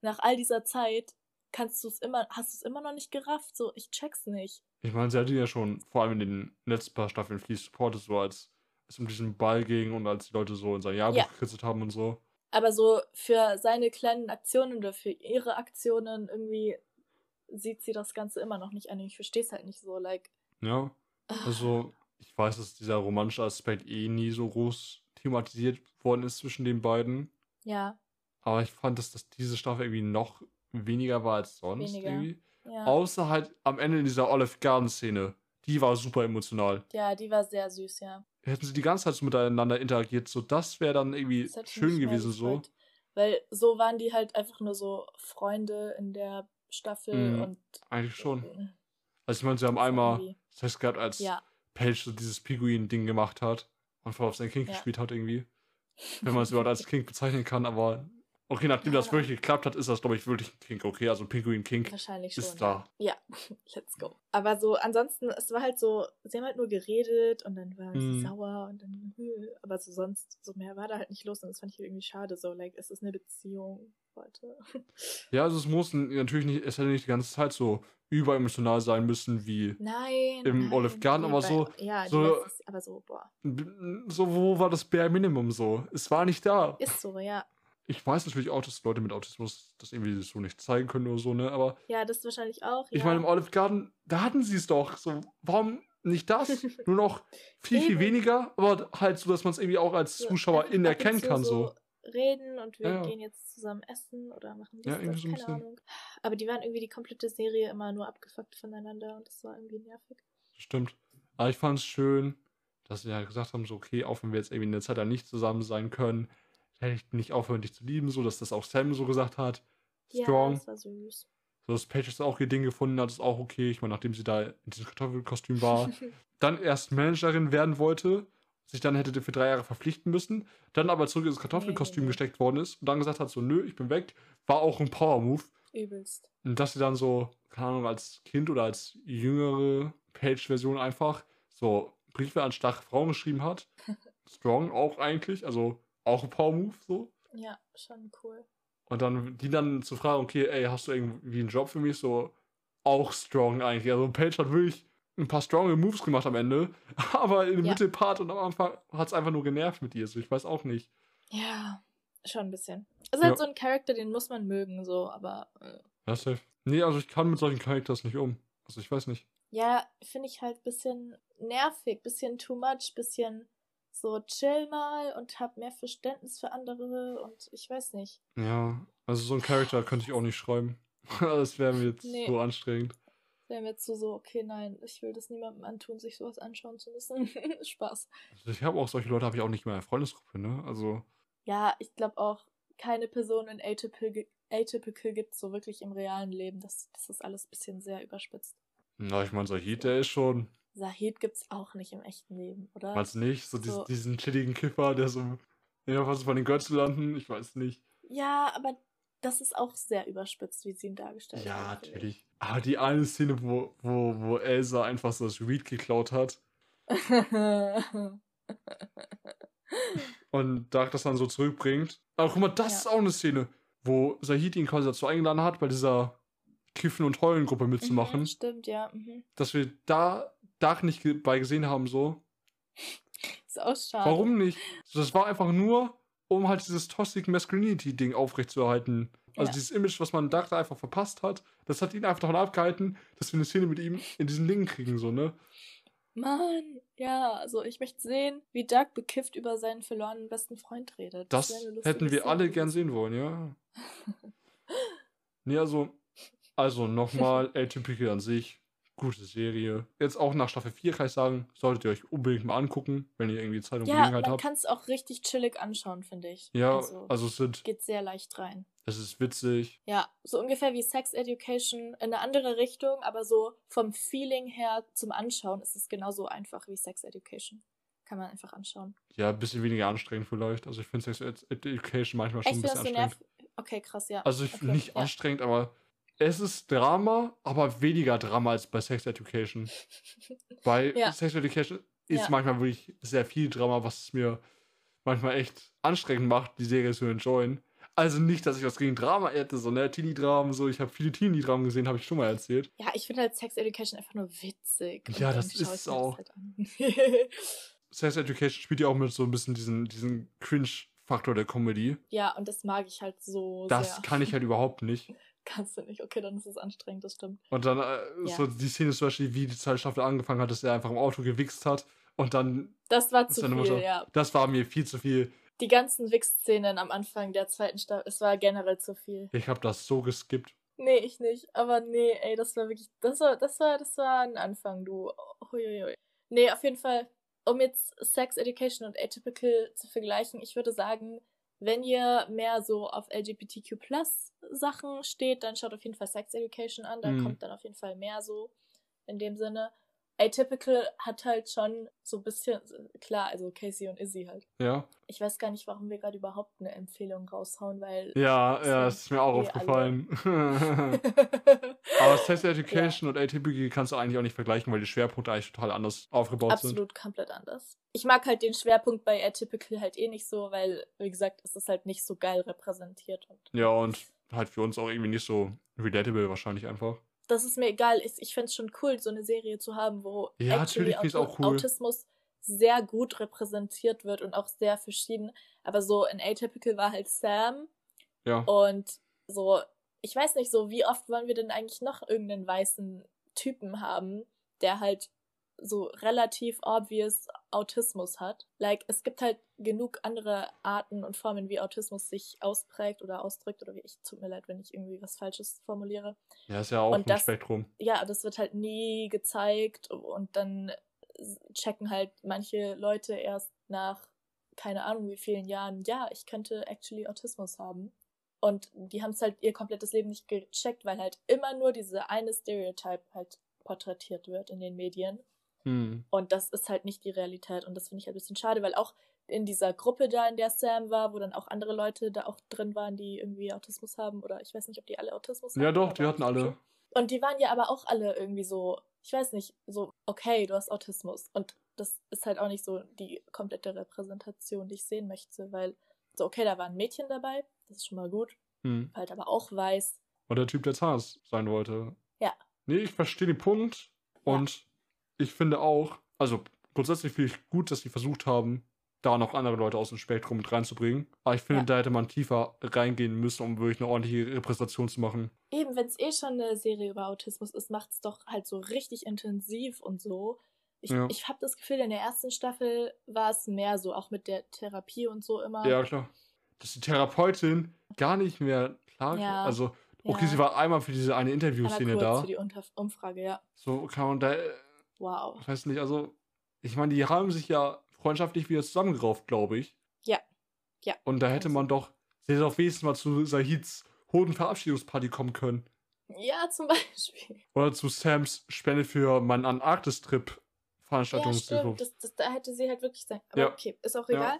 nach all dieser Zeit kannst du es immer, hast du es immer noch nicht gerafft, so, ich check's nicht. ich meine, sie hatte ja schon, vor allem in den letzten paar Staffeln, viel supportet, so als es um diesen Ball ging und als die Leute so in sein Jahrbuch Ja. gekritzelt haben und so. Aber so für seine kleinen Aktionen oder für ihre Aktionen irgendwie sieht sie das Ganze immer noch nicht an. Ich verstehe es halt nicht so, like. Ja, ah, also ich weiß, dass dieser romantische Aspekt eh nie so groß thematisiert worden ist zwischen den beiden. Ja, Aber ich fand, dass das diese Staffel irgendwie noch weniger war als sonst. Weniger. Irgendwie. ja. Außer halt am Ende in dieser Olive Garden Szene. Die war super emotional. Ja, die war sehr süß, ja. Hätten sie die ganze Zeit so miteinander interagiert, so das wäre dann irgendwie Das schön gewesen so. Weil so waren die halt einfach nur so Freunde in der Staffel Mhm, und. Eigentlich schon. äh, Also ich meine, sie haben das einmal irgendwie- Sex gehabt, als Ja, Paige so dieses Pinguin-Ding gemacht hat und voll auf sein Kind Ja. gespielt hat irgendwie. (laughs) Wenn man es überhaupt als Kink bezeichnen kann, aber okay, nachdem das Ja. wirklich geklappt hat, ist das, glaube ich, wirklich ein Kink, okay? Also ein Pinguin-Kink. wahrscheinlich ist schon. da. Ja. ja, (laughs) let's go. Aber so, ansonsten, es war halt so, sie haben halt nur geredet und dann waren Mhm. sie sauer und dann, hm, (laughs) aber so sonst, so mehr war da halt nicht los und das fand ich irgendwie schade. So, like, es ist eine Beziehung, Leute. (laughs) Ja, also es muss natürlich nicht, es hätte nicht die ganze Zeit so überemotional sein müssen wie Nein. Im nein, Olive Garden, aber so- Ja, so- letztes, aber so, boah. so, wo war das Bare Minimum so? Es war nicht da. Ist so, ja. Ich weiß natürlich auch, dass Leute mit Autismus das irgendwie so nicht zeigen können oder so, ne? Aber Ja, das wahrscheinlich auch. ich ja. meine, im Olive Garden, da hatten sie es doch. So, warum nicht das? (laughs) Nur noch viel, viel weniger, aber halt so, dass man es irgendwie auch als So Zuschauer einfach in ab und erkennen zu kann, so. Reden und wir Ja, ja. gehen jetzt zusammen essen oder machen dies, Ja, das, irgendwie so ein keine. Ahnung. Aber die waren irgendwie die komplette Serie immer nur abgefuckt voneinander und das war irgendwie nervig. Stimmt. Aber ich fand es schön, dass sie ja gesagt haben, so, okay, auch wenn wir jetzt irgendwie eine Zeit lang nicht zusammen sein können, nicht aufhören, dich zu lieben, so, dass das auch Sam so gesagt hat. Ja, Strong. das war süß. So, dass jetzt auch ihr Ding gefunden hat, ist auch okay. Ich meine, nachdem sie da in diesem Kartoffelkostüm war, (laughs) dann erst Managerin werden wollte, sich dann hätte für drei Jahre verpflichten müssen, dann aber zurück ins Kartoffelkostüm nee. gesteckt worden ist und dann gesagt hat, so, nö, ich bin weg, war auch ein Power-Move. Übelst. Und dass sie dann so, keine Ahnung, als Kind oder als jüngere Page-Version einfach so Briefe an starke Frauen geschrieben hat. (laughs) Strong auch eigentlich, also auch ein Power-Move so. Ja, schon cool. Und dann die dann zu fragen, okay, ey, hast du irgendwie einen Job für mich? So, auch strong eigentlich. Also Page hat wirklich ein paar stronge Moves gemacht am Ende, (laughs) aber im Ja. Mittelpart und am Anfang hat es einfach nur genervt mit ihr. So, ich weiß auch nicht. Ja, schon ein bisschen. Es ist Ja. halt so ein Charakter, den muss man mögen, so, aber äh, Ja, safe. Nee, also ich kann mit solchen Charakters nicht um. Also ich weiß nicht. ja, finde ich halt bisschen nervig, bisschen too much, bisschen so chill mal und hab mehr Verständnis für andere und ich weiß nicht. Ja, also so einen Charakter könnte ich auch nicht schreiben. (laughs) das wäre mir jetzt Nee. so anstrengend. Wäre mir jetzt so, so, okay, nein, ich will das niemandem antun, sich sowas anschauen zu müssen. (laughs) Spaß. Also ich habe auch solche Leute, habe ich auch nicht mehr in der Freundesgruppe, ne? Also, Ja, ich glaube auch, keine Person in Atypical, Atypical gibt so wirklich im realen Leben. Das, das ist alles ein bisschen sehr überspitzt. na, ich meine, Sahid, der ist schon, Sahid gibt's auch nicht im echten Leben, oder? du nicht? So, diesen, So. diesen chilligen Kiffer, der so, ja, was von den Götzen landen, ich weiß nicht. Ja, aber das ist auch sehr überspitzt, wie sie ihn dargestellt Ja, haben. finde natürlich. Aber die eine Szene, wo, wo, wo Elsa einfach so das Reed geklaut hat (laughs) und Dark das dann so zurückbringt. Aber guck mal, das Ja. ist auch eine Szene, wo Sahid ihn quasi dazu eingeladen hat, bei dieser Kiffen- und Heulen-Gruppe mitzumachen. Mhm, stimmt, ja. Mhm. Dass wir da Dark nicht bei gesehen haben, so. Ist auch schade. Warum nicht? Das war einfach nur, um halt dieses Toxic Masculinity-Ding aufrechtzuerhalten. Also Ja. dieses Image, was man Dark da einfach verpasst hat, das hat ihn einfach davon abgehalten, dass wir eine Szene mit ihm in diesen Ding kriegen, so, ne? Mann, ja, also ich möchte sehen, wie Doug bekifft über seinen verlorenen besten Freund redet. Das lustige hätten wir Szene alle gern sehen wollen, ja. (laughs) nee, also, also nochmal, (laughs) Atypical an sich, gute Serie. Jetzt auch nach Staffel 4 kann ich sagen, solltet ihr euch unbedingt mal angucken, wenn ihr irgendwie Zeit und Ja, Gelegenheit man habt. kann es auch richtig chillig anschauen, finde ich. Ja, also, also es sind, geht sehr leicht rein. es ist witzig. Ja, so ungefähr wie Sex Education in eine andere Richtung, aber so vom Feeling her zum Anschauen ist es genauso einfach wie Sex Education. Kann man einfach anschauen. Ja, ein bisschen weniger anstrengend vielleicht. Also ich finde Sex Ed- Education manchmal schon Echt, ein bisschen anstrengend. Okay, krass, ja. Also ich okay, nicht ja. anstrengend, aber es ist Drama, aber weniger Drama als bei Sex Education. (laughs) Bei Ja. Sex Education ist Ja. manchmal wirklich sehr viel Drama, was es mir manchmal echt anstrengend macht, die Serie zu enjoyen. Also nicht, dass ich was gegen Drama hätte, so ne, Teenie-Dramen, so. Ich habe viele Teenie-Dramen gesehen, habe ich schon mal erzählt. Ja, ich finde halt Sex Education einfach nur witzig. Ja, das ist mir auch. Halt. (laughs) Sex Education spielt ja auch mit so ein bisschen diesen, diesen Cringe-Faktor der Comedy. ja, und das mag ich halt so Das sehr. kann ich halt überhaupt nicht. (laughs) Kannst du nicht. Okay, dann ist es anstrengend, das stimmt. Und dann äh, Ja. so die Szene zum Beispiel, wie die zweite Staffel angefangen hat, dass er einfach im Auto gewichst hat. Und dann, Das war zu viel, Mutter- ja. das war mir viel zu viel. Die ganzen Wichs-Szenen am Anfang der zweiten Staffel, es war generell zu viel. Ich habe das so geskippt. Nee, ich nicht. Aber nee, ey, das war wirklich, das war, das war, das war ein Anfang, du. Huiuiui. Nee, auf jeden Fall, um jetzt Sex Education und Atypical zu vergleichen, ich würde sagen, wenn ihr mehr so auf LGBTQ Sachen steht, dann schaut auf jeden Fall Sex Education an, da Mhm. kommt dann auf jeden Fall mehr so in dem Sinne. Atypical hat halt schon so ein bisschen, klar, also Casey und Izzy halt. Ja. Ich weiß gar nicht, warum wir gerade überhaupt eine Empfehlung raushauen, weil. Ja, Das ja, das ist mir auch aufgefallen. (laughs) (laughs) Aber Sex Education und Atypical kannst du eigentlich auch nicht vergleichen, weil die Schwerpunkte eigentlich total anders aufgebaut sind. Absolut komplett anders. Ich mag halt den Schwerpunkt bei Atypical halt eh nicht so, weil, wie gesagt, es ist halt nicht so geil repräsentiert. Und Ja, und halt für uns auch irgendwie nicht so relatable wahrscheinlich einfach. Das ist mir egal. Ich, ich fände es schon cool, so eine Serie zu haben, wo Ja, actually auch cool. Autismus sehr gut repräsentiert wird und auch sehr verschieden. Aber so in Atypical war halt Sam Ja. und so, ich weiß nicht so, wie oft wollen wir denn eigentlich noch irgendeinen weißen Typen haben, der halt so relativ obvious Autismus hat. Like, es gibt halt genug andere Arten und Formen, wie Autismus sich ausprägt oder ausdrückt oder wie ich, tut mir leid, wenn ich irgendwie was Falsches formuliere. Ja, ist ja auch Und ein das- Spektrum. Ja, das wird halt nie gezeigt und dann checken halt manche Leute erst nach keine Ahnung wie vielen Jahren, ja, ich könnte actually Autismus haben. Und die haben es halt ihr komplettes Leben nicht gecheckt, weil halt immer nur diese eine Stereotype halt porträtiert wird in den Medien. Hm. Und das ist halt nicht die Realität. Und das finde ich halt ein bisschen schade, weil auch in dieser Gruppe da, in der Sam war, wo dann auch andere Leute da auch drin waren, die irgendwie Autismus haben. Oder ich weiß nicht, ob die alle Autismus Ja, haben. doch, aber die hatten alle. Und die waren ja aber auch alle irgendwie so, ich weiß nicht, so, okay, du hast Autismus. Und das ist halt auch nicht so die komplette Repräsentation, die ich sehen möchte, weil, so, okay, da war ein Mädchen dabei, das ist schon mal gut, Hm. halt aber auch weiß. Und der Typ, der Zahnarzt sein wollte. Ja. Nee, ich verstehe den Punkt. Und ich finde auch, also grundsätzlich finde ich gut, dass sie versucht haben, da noch andere Leute aus dem Spektrum mit reinzubringen. Aber ich finde, Ja. da hätte man tiefer reingehen müssen, um wirklich eine ordentliche Repräsentation zu machen. Eben, wenn es eh schon eine Serie über Autismus ist, macht es doch halt so richtig intensiv und so. Ich, Ja. ich habe das Gefühl, in der ersten Staffel war es mehr so, auch mit der Therapie und so immer. Ja, klar. Dass die Therapeutin gar nicht mehr klar Ja. Also, okay, Ja. sie war einmal für diese eine Interviewszene da. für die Umfrage, ja. So kann man da, äh, Wow. ich weiß nicht, also, ich meine, die haben sich ja freundschaftlich wieder zusammengerauft, glaube ich. Ja. Ja. Und da hätte man doch, sie hätte doch wenigstens mal zu Sahids Hodenverabschiedungsparty kommen können. Ja, zum (laughs) Beispiel. Oder zu Sams Spende für meinen Antarktis-Trip Ja, Veranstaltungshilfe. stimmt. Das, da hätte sie halt wirklich sein. Aber Ja. okay, ist auch Ja. egal.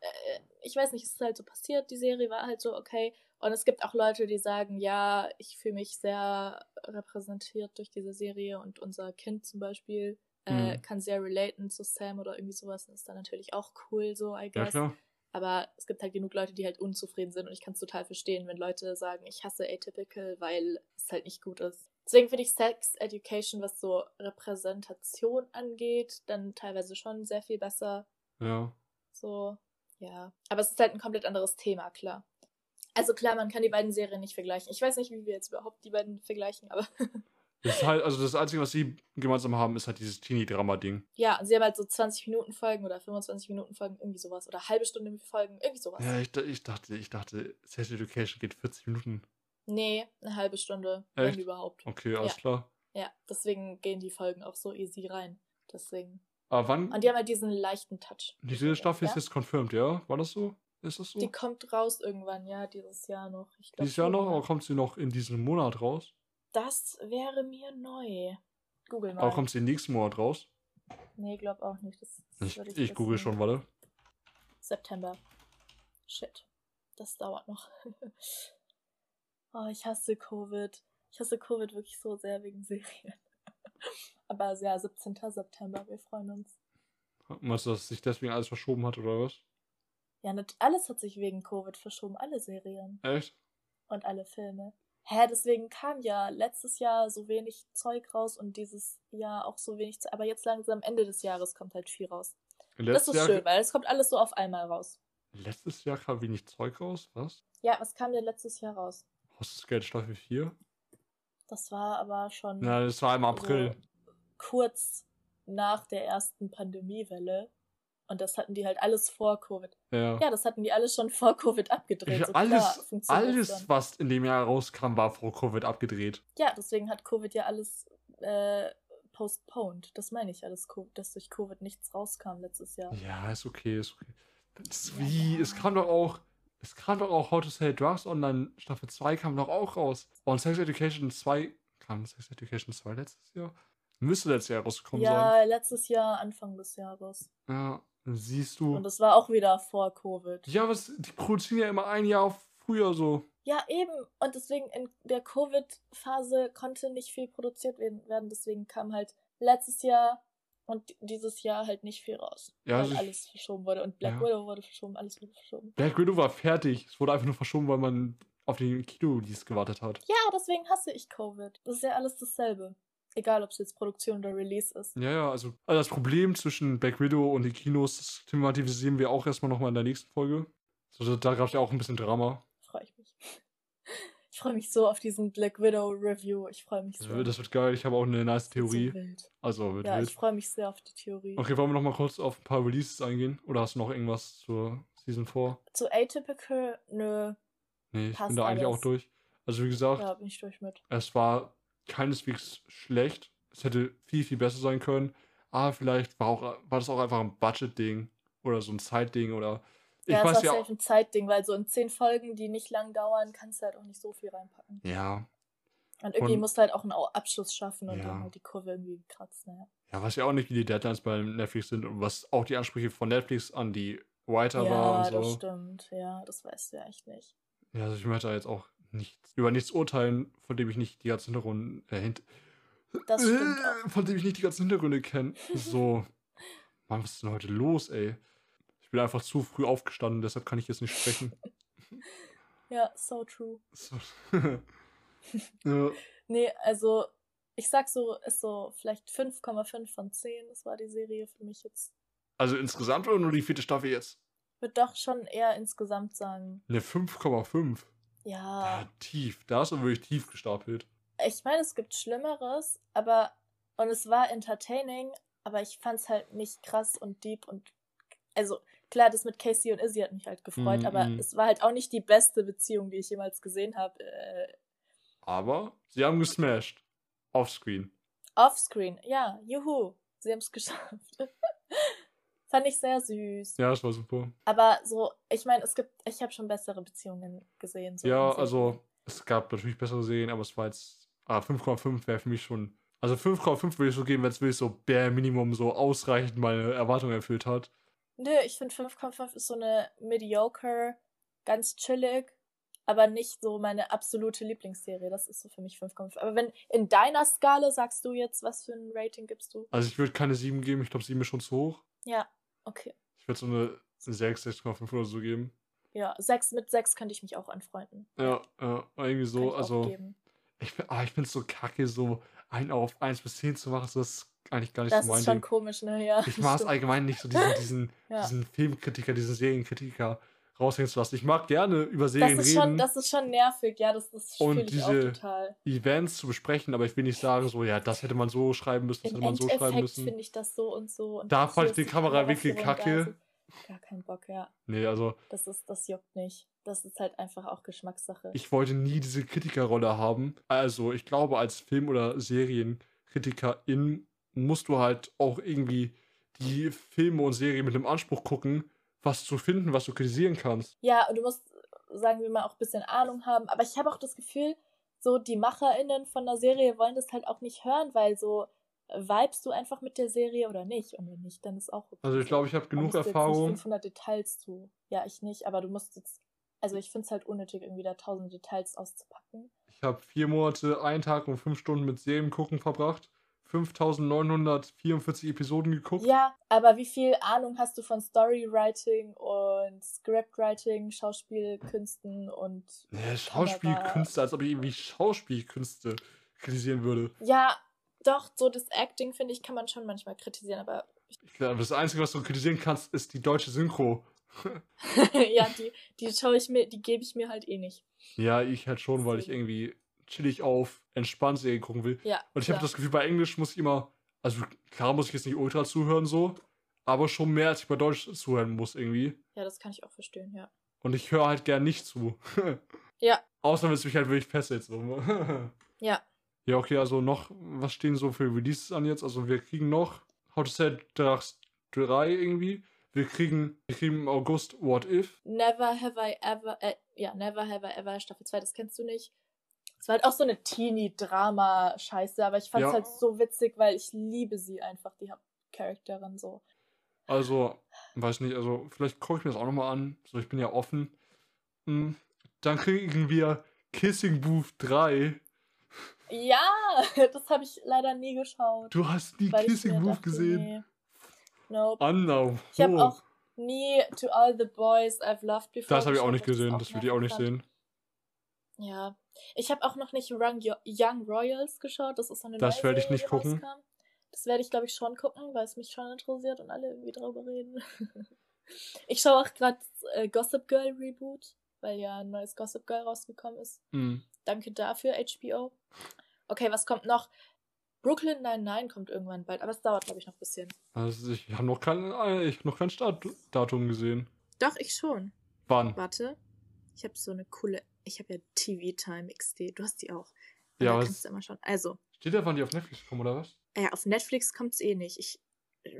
Äh, ich weiß nicht, es ist halt so passiert. Die Serie war halt so okay. Und es gibt auch Leute, die sagen, ja, ich fühle mich sehr repräsentiert durch diese Serie und unser Kind zum Beispiel äh, Mhm. kann sehr relaten zu Sam oder irgendwie sowas. Das ist dann natürlich auch cool, so, I ja, guess. klar. Aber es gibt halt genug Leute, die halt unzufrieden sind und ich kann es total verstehen, wenn Leute sagen, ich hasse Atypical, weil es halt nicht gut ist. Deswegen finde ich Sex Education, was so Repräsentation angeht, dann teilweise schon sehr viel besser. Ja. So, ja. Aber es ist halt ein komplett anderes Thema, klar. Also klar, man kann die beiden Serien nicht vergleichen. Ich weiß nicht, wie wir jetzt überhaupt die beiden vergleichen, aber Das ist halt, also das Einzige, was sie gemeinsam haben, ist halt dieses Teenie-Drama-Ding. ja, und sie haben halt so 20 Minuten Folgen oder 25 Minuten Folgen, irgendwie sowas. Oder halbe Stunde Folgen, irgendwie sowas. Ja, ich, ich dachte, ich dachte, Sex Education geht 40 Minuten. Nee, eine halbe Stunde, Echt? wenn überhaupt. Okay, alles Ja. klar. Ja, deswegen gehen die Folgen auch so easy rein. Deswegen. Aber wann? Und die haben halt diesen leichten Touch. Diese Staffel ja? ist jetzt confirmed, ja? War das so? Ist das so? Die kommt raus irgendwann, ja, dieses Jahr noch. Ich glaub Dieses Jahr noch? ja. Oder kommt sie noch in diesem Monat raus? Das wäre mir neu. Google mal. Aber kommt sie nächsten Monat raus? Nee, glaub auch nicht. Das, das Ich, würde ich google schon, warte. September. Shit. Das dauert noch. (laughs) oh, ich hasse Covid. Ich hasse Covid wirklich so sehr wegen (laughs) Serien. Aber ja, 17. September, wir freuen uns. Meinst du, dass sich deswegen alles verschoben hat, oder was? Ja, nicht, alles hat sich wegen Covid verschoben. Alle Serien Echt? und alle Filme. Hä, deswegen kam ja letztes Jahr so wenig Zeug raus und dieses Jahr auch so wenig Zeug. Aber jetzt langsam Ende des Jahres kommt halt viel raus. das Letztes ist Jahr, schön, weil es kommt alles so auf einmal raus. letztes Jahr kam wenig Zeug raus, was? Ja, was kam denn letztes Jahr raus? Haus des Geld Staffel 4? Das war aber schon Na, das war im April. so kurz nach der ersten Pandemiewelle. Und das hatten die halt alles vor Covid. Ja. Ja, das hatten die alles schon vor Covid abgedreht. Ja, so alles, klar alles, dann. was in dem Jahr rauskam, war vor Covid abgedreht. Ja, deswegen hat Covid ja alles äh, postponed. Das meine ich ja, dass, durch Covid nichts rauskam letztes Jahr. Ja, ist okay, ist okay. Ist Ja, wie, ja. es kam doch auch, es kam doch auch How to Sell Drugs Online Staffel 2 kam doch auch raus. Und Sex Education 2, kam Sex Education 2 letztes Jahr? Müsste letztes Jahr rausgekommen sein. Ja, letztes Jahr, Anfang des Jahres. Ja, siehst du. Und das war auch wieder vor Covid. Ja, was, die produzieren ja immer ein Jahr früher so. Ja, eben. Und deswegen in der Covid-Phase konnte nicht viel produziert werden. Deswegen kam halt letztes Jahr und dieses Jahr halt nicht viel raus. Ja, weil also alles verschoben wurde. Und Black Ja. Widow wurde verschoben, alles wurde verschoben. Black Widow war fertig. Es wurde einfach nur verschoben, weil man auf den Kino-Release gewartet hat. Ja, deswegen hasse ich Covid. Das ist ja alles dasselbe. Egal, ob es jetzt Produktion oder Release ist. Ja, ja, also, also das Problem zwischen Black Widow und den Kinos, das thematisieren wir auch erstmal nochmal in der nächsten Folge. So, da gab es ja auch ein bisschen Drama. Freue ich mich. (laughs) Ich freue mich so auf diesen Black Widow Review. Ich freue mich Das so. wird, das wird geil. Ich habe auch eine nice So Theorie. wild. Also, wird Ja, wild. ich freue mich sehr auf die Theorie. Okay, wollen wir nochmal kurz auf ein paar Releases eingehen? Oder hast du noch irgendwas zur Season 4? Zu Atypical, nö, Nee, ich bin da eigentlich alles. auch durch. Also, wie gesagt, da bin ich durch mit. es war keineswegs schlecht. Es hätte viel, viel besser sein können. Aber vielleicht war, auch, war das auch einfach ein Budget-Ding oder so ein Zeitding oder. Ich ja, es weiß war ja. ein Zeitding, weil so in zehn Folgen, die nicht lang dauern, kannst du halt auch nicht so viel reinpacken. Ja, Und irgendwie Und- musst du halt auch einen Abschluss schaffen und Ja. dann halt die Kurve irgendwie kratzen. Ja. Ja, weiß ja auch nicht, wie die Deadlines bei Netflix sind und was auch die Ansprüche von Netflix an die Writer ja, war und das so. stimmt. Ja, das weißt du ja echt nicht. Ja, also ich möchte da jetzt auch nichts, über nichts urteilen, von dem ich nicht die ganzen Hintergründe, äh, Das stimmt äh, von dem ich nicht die ganzen Hintergründe kenne. So, Mann, was ist denn heute los, ey? Ich bin einfach zu früh aufgestanden, deshalb kann ich jetzt nicht sprechen. Ja, so true. So. (laughs) ja, Nee, also ich sag so, ist so vielleicht 5,5 von 10. Das war die Serie für mich jetzt. also insgesamt oder nur die vierte Staffel jetzt? Würde doch schon eher insgesamt sagen. Eine 5,5. Ja, Ja, tief. Da ist er wirklich tief gestapelt. ich meine, es gibt Schlimmeres, aber und es war entertaining, aber ich fand's halt nicht krass und deep und also klar, das mit Casey und Izzy hat mich halt gefreut, Mhm, aber mhm. es war halt auch nicht die beste Beziehung, die ich jemals gesehen habe. Äh, Aber sie haben gesmashed. Offscreen. offscreen, ja, juhu, sie haben es (laughs) geschafft. Fand ich sehr süß. Ja, das war super. Aber so, ich meine, es gibt, ich habe schon bessere Beziehungen gesehen. So Ja, also es gab natürlich bessere Serien, aber es war jetzt. Ah, 5,5 wäre für mich schon. Also 5,5 würde ich so geben, wenn es wirklich so bare Minimum so ausreichend meine Erwartungen erfüllt hat. Nö, ich finde 5,5 ist so eine mediocre, ganz chillig, aber nicht so meine absolute Lieblingsserie. Das ist so für mich 5,5. Aber wenn in deiner Skala sagst du jetzt, was für ein Rating gibst du? Also ich würde keine 7 geben, ich glaube 7 ist schon zu hoch. Ja, okay. Ich würde so eine 6, 6,5 oder so geben. Ja, 6 mit 6 könnte ich mich auch anfreunden. Ja, ja, irgendwie so. ich Also ich, fin- ah, ich finde es so kacke, so ein auf 1 bis 10 zu machen. So, das ist eigentlich gar nicht Das so mein ist schon Ding. komisch, ne? Ja. Ich mag es allgemein nicht, so diesen, diesen, (laughs) Ja. diesen Filmkritiker, diesen Serienkritiker raushängen zu lassen. Ich mag gerne über Serien Das ist, reden, schon, das ist schon nervig, ja, das, das Und diese- total. Events zu besprechen, aber ich will nicht sagen, so, ja, das hätte man so schreiben müssen, das Im hätte man so schreiben Endeffekt müssen. finde ich das so und so. Und Da fand ich den die Kamerawinkel kacke. Gar keinen Bock, ja. Nee, also Das ist, das juckt nicht. Das ist halt einfach auch Geschmackssache. ich wollte nie diese Kritikerrolle haben. Also ich glaube, als Film- oder Serienkritikerin musst du halt auch irgendwie die Filme und Serien mit dem Anspruch gucken, was zu finden, was du kritisieren kannst. ja, und du musst, sagen wir mal, auch ein bisschen Ahnung haben. Aber ich habe auch das Gefühl, so die MacherInnen von der Serie wollen das halt auch nicht hören, weil so äh, vibest du einfach mit der Serie oder nicht. Und wenn nicht, dann ist auch okay. Also ich glaube, ich habe genug muss jetzt Nicht Erfahrung. 500 Details zu. Ja, ich nicht, aber du musst jetzt. Also ich finde es halt unnötig, irgendwie da 1000 Details auszupacken. Ich habe vier Monate, einen Tag und fünf Stunden mit Serien gucken verbracht. 5944 Episoden geguckt. Ja, aber wie viel Ahnung hast du von Storywriting und Scriptwriting, Schauspielkünsten und Nee, Schauspielkünste, als ob ich irgendwie Schauspielkünste kritisieren würde. ja, doch, so das Acting, finde ich, kann man schon manchmal kritisieren, aber Ich glaube, das Einzige, was du kritisieren kannst, ist die deutsche Synchro. (laughs) ja, die, die schaue ich mir, die gebe ich mir halt eh nicht. Ja, ich halt schon, weil ich irgendwie chillig auf entspannt Serien gucken will. Ja. Und ich habe das Gefühl, bei Englisch muss ich immer, also klar muss ich jetzt nicht ultra zuhören so, aber schon mehr, als ich bei Deutsch zuhören muss irgendwie. Ja, das kann ich auch verstehen, ja. Und ich höre halt gern nicht zu. (laughs) Ja. Außer wenn es mich halt wirklich fesselt. So. (laughs) Ja. Ja, okay, also noch, was stehen so für Releases an jetzt? Also wir kriegen noch How to Sell Drugs 3 irgendwie. Wir kriegen, wir kriegen im August What If. Never have I ever, äh, ja, Never have I ever, Staffel 2, das kennst du nicht. Es war halt auch so eine Teenie-Drama-Scheiße, aber ich fand es Ja. halt so witzig, weil ich liebe sie einfach, die Hauptcharakterin so. Also, weiß nicht, also vielleicht gucke ich mir das auch nochmal an. So, ich bin ja offen. Hm, Dann kriegen wir Kissing Booth 3. Ja, (laughs) das habe ich leider nie geschaut. Du hast nie Kissing Booth dachte, gesehen. Nee. Nope. Anna. Ich habe oh. auch nie To All the Boys I've Loved Before. Das habe ich auch nicht gesehen. auch Das würde ich auch nicht sehen. Ja. Ich habe auch noch nicht Young, Young Royals geschaut. Das ist so eine Das neue werde ich nicht gucken. rauskam. Das werde ich, glaube ich, schon gucken, weil es mich schon interessiert und alle irgendwie drüber reden. (laughs) ich schaue auch gerade äh, Gossip Girl Reboot, weil ja ein neues Gossip Girl rausgekommen ist. Hm. Danke dafür, HBO. Okay, was kommt noch? Brooklyn 99 kommt irgendwann bald, aber es dauert, glaube ich, noch ein bisschen. Also ich habe noch kein, äh, ich hab noch kein Startdatum gesehen. Doch, ich schon. Wann? Warte. Ich habe so eine coole. Ich habe ja TV Time XD. Du hast die auch. Ja, da kannst du immer schauen. Also, Steht da, wann die auf Netflix kommen, oder was? ja, auf Netflix kommt's eh nicht. Ich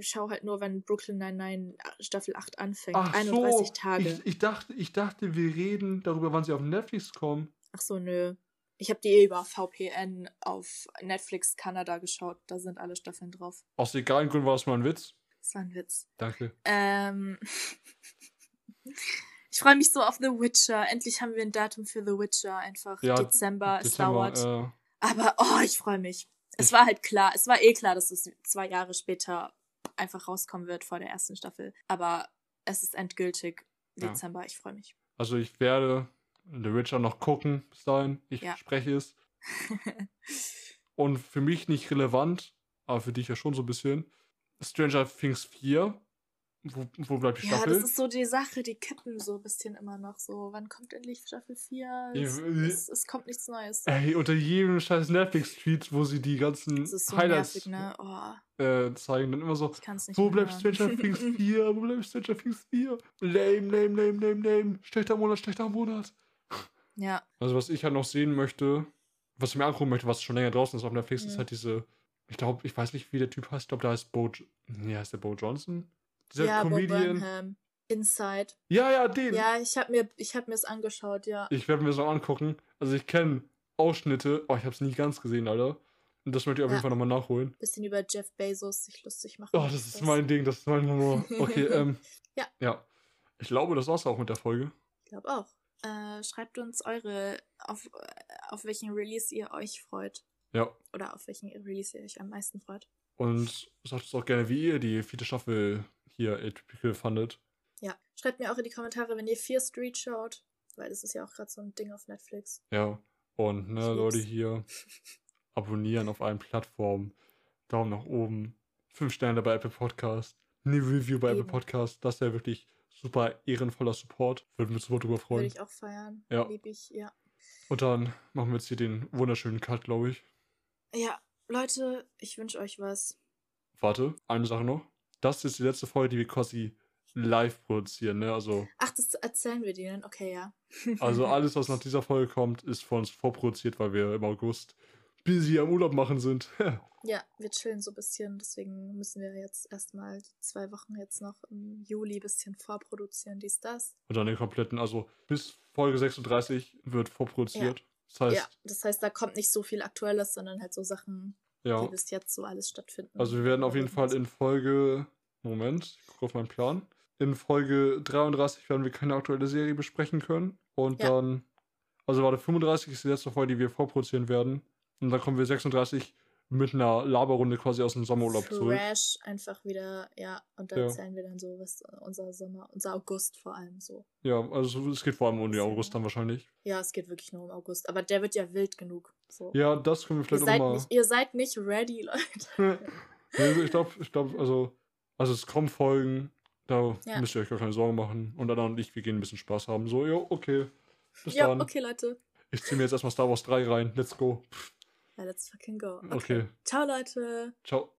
schaue halt nur, wenn Brooklyn 99 Staffel 8 anfängt. 31 Tage. Ich, ich, dachte, ich dachte, wir reden darüber, wann sie auf Netflix kommen. Ach so, nö. Ich habe die eh über VPN auf Netflix Kanada geschaut. Da sind alle Staffeln drauf. Aus egalen Gründen war das mal ein Witz. Das war ein Witz. Danke. Ähm, (laughs) ich freue mich so auf The Witcher. Endlich haben wir ein Datum für The Witcher. Einfach Ja, Dezember. Es dauert. äh, Aber oh, ich freue mich. Es Ich- war halt klar, es war eh klar, dass es zwei Jahre später einfach rauskommen wird vor der ersten Staffel. Aber es ist endgültig Ja. Dezember. Ich freue mich. also ich werde The Witcher noch gucken bis dahin. Ich Ja. spreche es. (laughs) Und für mich nicht relevant, aber für dich ja schon so ein bisschen. Stranger Things 4. Wo, wo bleibt die ja, Staffel? das ist so die Sache, die kippen so ein bisschen immer noch so. Wann kommt endlich Staffel 4? Es, Ja, es, es kommt nichts Neues. Ey, unter jedem scheiß Netflix-Tweet, wo sie die ganzen ist so Highlights nervig, ne? Oh, äh, zeigen, dann immer so, (laughs) wo bleibt. Stranger Things 4? Wo bleibt Stranger Things 4? Lame, lame, lame, lame, lame. Schlechter Monat, schlechter Monat. ja, Also was ich halt noch sehen möchte, was ich mir angucken möchte, was schon länger draußen ist auf Netflix, ist Mhm. halt diese, ich glaube, ich weiß nicht, wie der Typ heißt, ich glaube, da heißt Bo, nee, heißt der Bo Johnson? Dieser ja, Comedian. Burnham. Inside. Ja, ja, den. Ja, ich habe mir, ich hab mir's angeschaut, ja. Ich werde mir das noch angucken. Also ich kenne Ausschnitte, oh, ich habe es nie ganz gesehen, Alter. Und das möchte ich auf Ja. jeden Fall nochmal nachholen. Bisschen über Jeff Bezos sich lustig machen. Oh, das ist mein Ding, das ist mein Humor. Okay, (laughs) ähm. Ja. Ja. Ich glaube, das war's auch mit der Folge. Ich glaube auch. Äh, schreibt uns eure, auf, äh, auf welchen Release ihr euch freut. Ja. Oder auf welchen Release ihr euch am meisten freut. Und sagt uns auch gerne, wie ihr die vierte Staffel hier Atypical fandet. Ja. Schreibt mir auch in die Kommentare, wenn ihr Fear Street schaut. Weil das ist ja auch gerade so ein Ding auf Netflix. Ja. Und ne, Ich lieb's. Leute hier (laughs) abonnieren auf allen Plattformen. Daumen nach oben. Fünf Sterne bei Apple Podcast. Eine Review bei Apple Eben. Podcast. Das wäre wirklich super ehrenvoller Support. Würden wir uns super drüber Würde freuen. ich auch feiern. Ja. Lieb ich, ja. Und dann machen wir jetzt hier den wunderschönen Cut, glaube ich. Ja, Leute, ich wünsche euch was. Warte, eine Sache noch. Das ist die letzte Folge, die wir quasi live produzieren, ne? Also, Ach, das erzählen wir denen. Okay, ja. also (laughs) alles, was nach dieser Folge kommt, ist von uns vorproduziert, weil wir im August busy am Urlaub machen sind. (laughs) Ja, wir chillen so ein bisschen, deswegen müssen wir jetzt erstmal die zwei Wochen jetzt noch im Juli ein bisschen vorproduzieren, dies, das. Und dann den kompletten, also bis Folge 36 wird vorproduziert. Das heißt, ja, das heißt, da kommt nicht so viel Aktuelles, sondern halt so Sachen, ja. die bis jetzt so alles stattfinden. Also wir werden auf jeden Fall in Folge, Moment, ich gucke auf meinen Plan. In Folge 33 werden wir keine aktuelle Serie besprechen können. Und Ja. dann, also warte, 35 ist die letzte Folge, die wir vorproduzieren werden. Und dann kommen wir 36 mit einer Laberrunde quasi aus dem Sommerurlaub zurück. Fresh einfach wieder, ja, und da Ja. erzählen wir dann so, was unser Sommer, unser August vor allem so. Ja, also es geht vor allem um den. August dann wahrscheinlich. Ja, es geht wirklich nur um August, aber der wird ja wild genug. So. Ja, das können wir ihr, vielleicht seid auch mal. nicht, ihr seid nicht ready, (laughs) Leute. (laughs) Also ich glaube, ich glaube, also, also es kommen Folgen, da Ja. müsst ihr euch gar keine Sorgen machen. Und dann und ich, wir gehen ein bisschen Spaß haben. So, jo, okay. Bis ja, dann. okay, Leute. Ich ziehe mir jetzt erstmal Star Wars 3 rein. Let's go. Ja, let's fucking go. Okay. Ciao, Leute. Ciao.